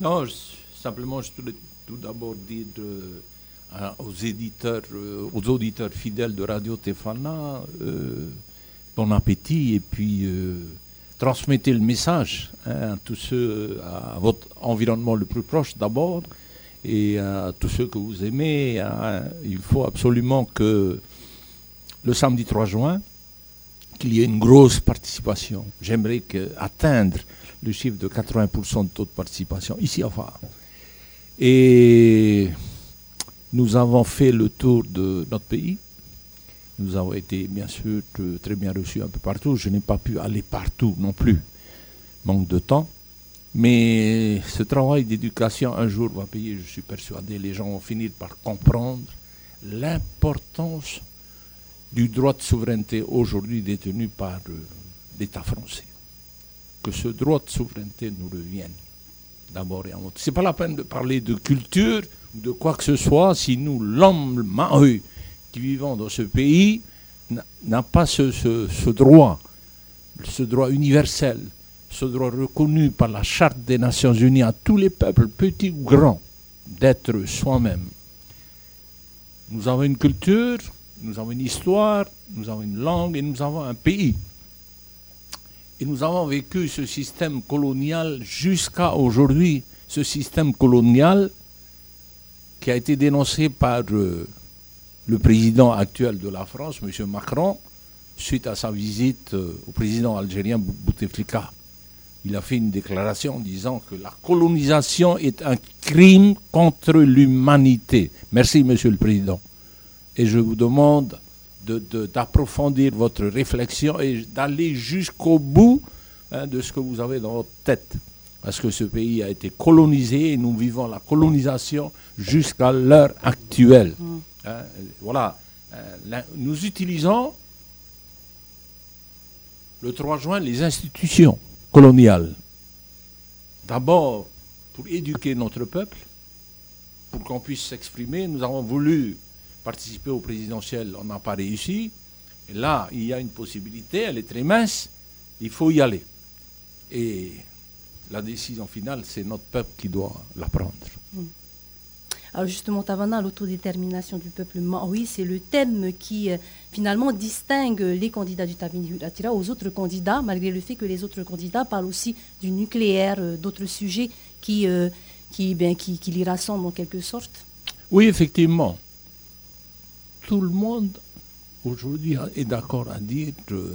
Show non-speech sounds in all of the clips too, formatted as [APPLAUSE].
Non, simplement, je voulais tout d'abord dire aux éditeurs, euh, aux auditeurs fidèles de Radio Tefana, euh, bon appétit et puis euh, transmettez le message hein, à tous ceux, à votre environnement le plus proche d'abord et à tous ceux que vous aimez. Il faut absolument que le samedi 3 juin, qu'il y ait une grosse participation. J'aimerais atteindre le chiffre de 80% de taux de participation ici à. Et nous avons fait le tour de notre pays. Nous avons été bien sûr très bien reçus un peu partout. Je n'ai pas pu aller partout non plus, manque de temps. Mais ce travail d'éducation un jour va payer, je suis persuadé. Les gens vont finir par comprendre l'importance du droit de souveraineté aujourd'hui détenu par euh, l'État français. Que ce droit de souveraineté nous revienne d'abord et avant tout. Ce n'est pas la peine de parler de culture ou de quoi que ce soit si nous, l'homme maheu qui vivons dans ce pays, n'a pas ce, droit, ce droit universel, ce droit reconnu par la Charte des Nations Unies à tous les peuples, petits ou grands, d'être soi-même. Nous avons une culture, nous avons une histoire, nous avons une langue et nous avons un pays. Et nous avons vécu ce système colonial jusqu'à aujourd'hui, ce système colonial qui a été dénoncé par euh, le président actuel de la France, M. Macron, suite à sa visite euh, au président algérien Bouteflika. Il a fait une déclaration disant que la colonisation est un crime contre l'humanité. Merci, Monsieur le Président et je vous demande d'approfondir votre réflexion et d'aller jusqu'au bout hein, de ce que vous avez dans votre tête. Parce que ce pays a été colonisé et nous vivons la colonisation jusqu'à l'heure actuelle. Mm. Hein, voilà. Euh, nous utilisons le 3 juin les institutions coloniales. D'abord pour éduquer notre peuple, pour qu'on puisse s'exprimer. Nous avons voulu participer au présidentiel, on n'a pas réussi. Et là, il y a une possibilité, elle est très mince, il faut y aller. Et la décision finale, c'est notre peuple qui doit la prendre. Hmm. Alors justement, Tavana, l'autodétermination du peuple oui, c'est le thème qui euh, finalement distingue les candidats du Tabini aux autres candidats, malgré le fait que les autres candidats parlent aussi du nucléaire, euh, d'autres sujets qui, euh, qui, ben, qui, qui les rassemblent en quelque sorte. Oui, effectivement tout le monde aujourd'hui est d'accord à dire que,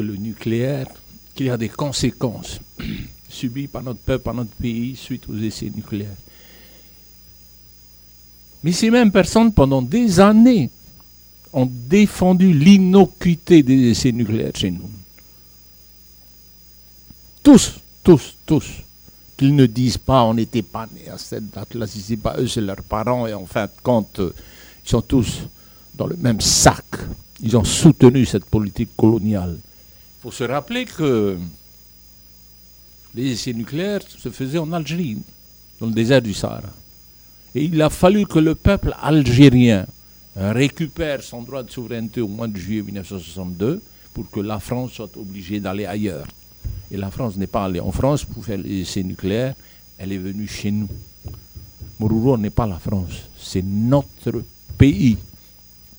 le nucléaire, qu'il y a des conséquences [CLEARS THROAT] subies par notre peuple, par notre pays suite aux essais nucléaires. Mais ces mêmes personnes, pendant des années, ont défendu l'innocuité des essais nucléaires chez nous. Tous, tous, tous. Qu'ils ne disent pas on n'était pas né à cette date-là, si ce n'est pas eux, c'est leurs parents, et en fin de compte, sont tous dans le même sac. Ils ont soutenu cette politique coloniale. Il faut se rappeler que les essais nucléaires se faisaient en Algérie, dans le désert du Sahara. Et il a fallu que le peuple algérien récupère son droit de souveraineté au mois de juillet 1962 pour que la France soit obligée d'aller ailleurs. Et la France n'est pas allée en France pour faire les essais nucléaires, elle est venue chez nous. Mourouro n'est pas la France, c'est notre pays.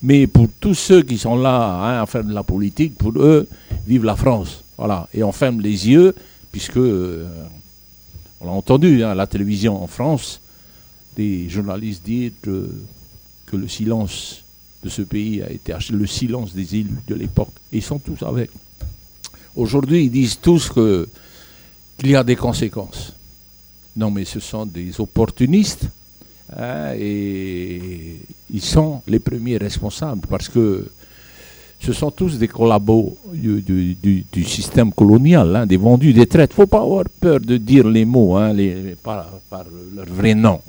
Mais pour tous ceux qui sont là hein, à faire de la politique, pour eux, vive la France. Voilà. Et on ferme les yeux, puisque, euh, on l'a entendu hein, à la télévision en France, des journalistes disent que le silence de ce pays a été le silence des élus de l'époque. ils sont tous avec. Aujourd'hui, ils disent tous qu'il y a des conséquences. Non, mais ce sont des opportunistes Hein, et ils sont les premiers responsables parce que ce sont tous des collabos du, système colonial, hein, des vendus, des traites. Faut pas avoir peur de dire les mots hein, les, par, leur vrai nom.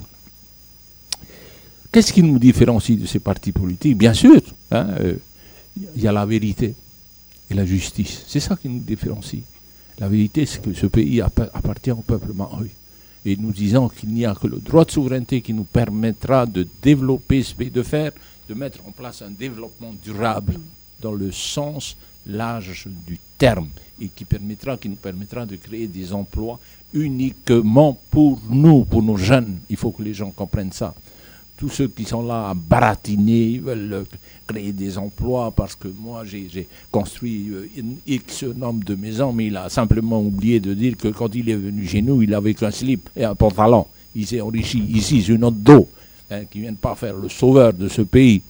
Qu'est-ce qui nous différencie de ces partis politiques? Bien sûr, euh, il y a la vérité et la justice. C'est ça qui nous différencie. La vérité, c'est que ce pays appartient au peuple maori et nous disons qu'il n'y a que le droit de souveraineté qui nous permettra de développer ce pays, de faire, de mettre en place un développement durable dans le sens l'âge du terme et qui permettra, qui nous permettra de créer des emplois uniquement pour nous, pour nos jeunes. Il faut que les gens comprennent ça. Tous ceux qui sont là à baratiner, veulent créer des emplois parce que moi j'ai construit euh, une X nombre de maisons, mais il a simplement oublié de dire que quand il est venu chez nous, il avait qu'un slip et un pantalon. Il s'est enrichi. Ici, c'est une autre dos hein, qui ne vient pas faire le sauveur de ce pays.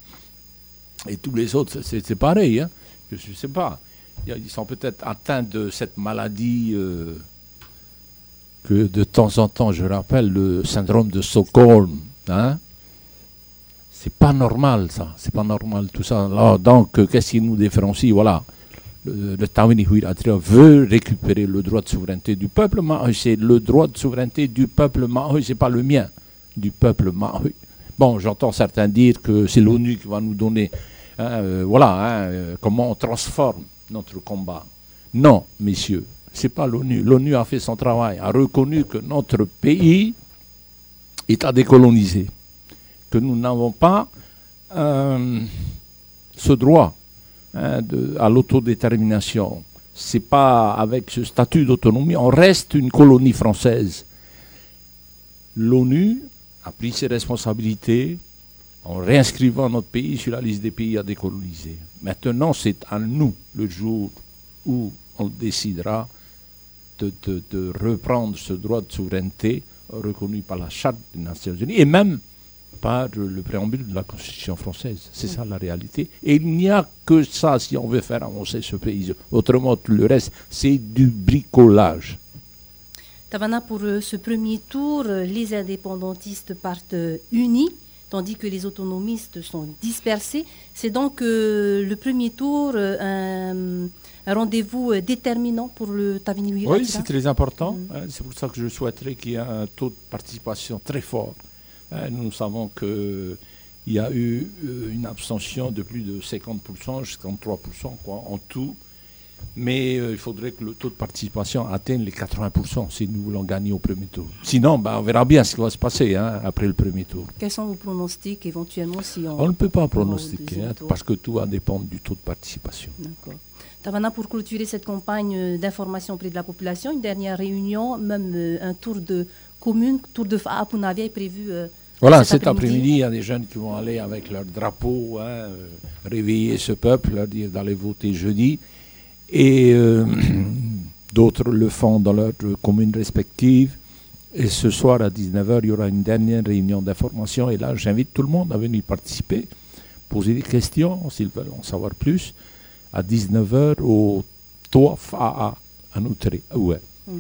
Et tous les autres, c'est pareil. Hein. Je ne sais pas. Ils sont peut-être atteints de cette maladie euh, que de temps en temps, je rappelle, le syndrome de Stockholm. Hein c'est pas normal ça, c'est pas normal tout ça. donc, euh, qu'est-ce qui nous différencie? Voilà, le, le veut récupérer le droit de souveraineté du peuple c'est le droit de souveraineté du peuple ce c'est pas le mien, du peuple Mahoui. Bon, j'entends certains dire que c'est l'ONU qui va nous donner, hein, euh, voilà, hein, euh, comment on transforme notre combat. Non, messieurs, c'est pas l'ONU. L'ONU a fait son travail, a reconnu que notre pays est à décoloniser que nous n'avons pas euh, ce droit hein, à l'autodétermination. Ce n'est pas avec ce statut d'autonomie, on reste une colonie française. L'ONU a pris ses responsabilités en réinscrivant notre pays sur la liste des pays à décoloniser. Maintenant, c'est à nous, le jour où on décidera de, de reprendre ce droit de souveraineté reconnu par la Charte des Nations Unies et même par le préambule de la Constitution française. C'est ça la réalité. Et il n'y a que ça si on veut faire avancer ce pays. Autrement, tout le reste, c'est du bricolage. Tavana, pour euh, ce premier tour, euh, les indépendantistes partent euh, unis, tandis que les autonomistes sont dispersés. C'est donc le premier tour un, rendez-vous déterminant pour le Tavini Oui, c'est très important. C'est pour ça que je souhaiterais qu'il y ait un taux de participation très fort nous savons qu'il y a eu euh, une abstention de plus de 50%, jusqu'à 53% quoi, en tout. Mais euh, il faudrait que le taux de participation atteigne les 80% si nous voulons gagner au premier tour. Sinon, ben, on verra bien ce qui va se passer hein, après le premier tour. Quels sont vos pronostics éventuellement si on... On ne peut pas pronostiquer hein, parce que tout va dépendre du taux de participation. D'accord. Tavana, pour clôturer cette campagne euh, d'information auprès de la population, une dernière réunion, même un tour de commune, tour de Apunavia est prévu voilà, cet, après-midi, il y a des jeunes qui vont aller avec leur drapeau, hein, euh, réveiller ce peuple, leur dire d'aller voter jeudi. Et euh, [CLEARS THROAT] d'autres le font dans leurs communes respectives. Et ce soir à 19h, il y aura une dernière réunion d'information. Et là, j'invite tout le monde à venir participer, poser des questions s'ils veulent en savoir plus. À 19h au Toaf AA à Noutré. Ouais. Mm.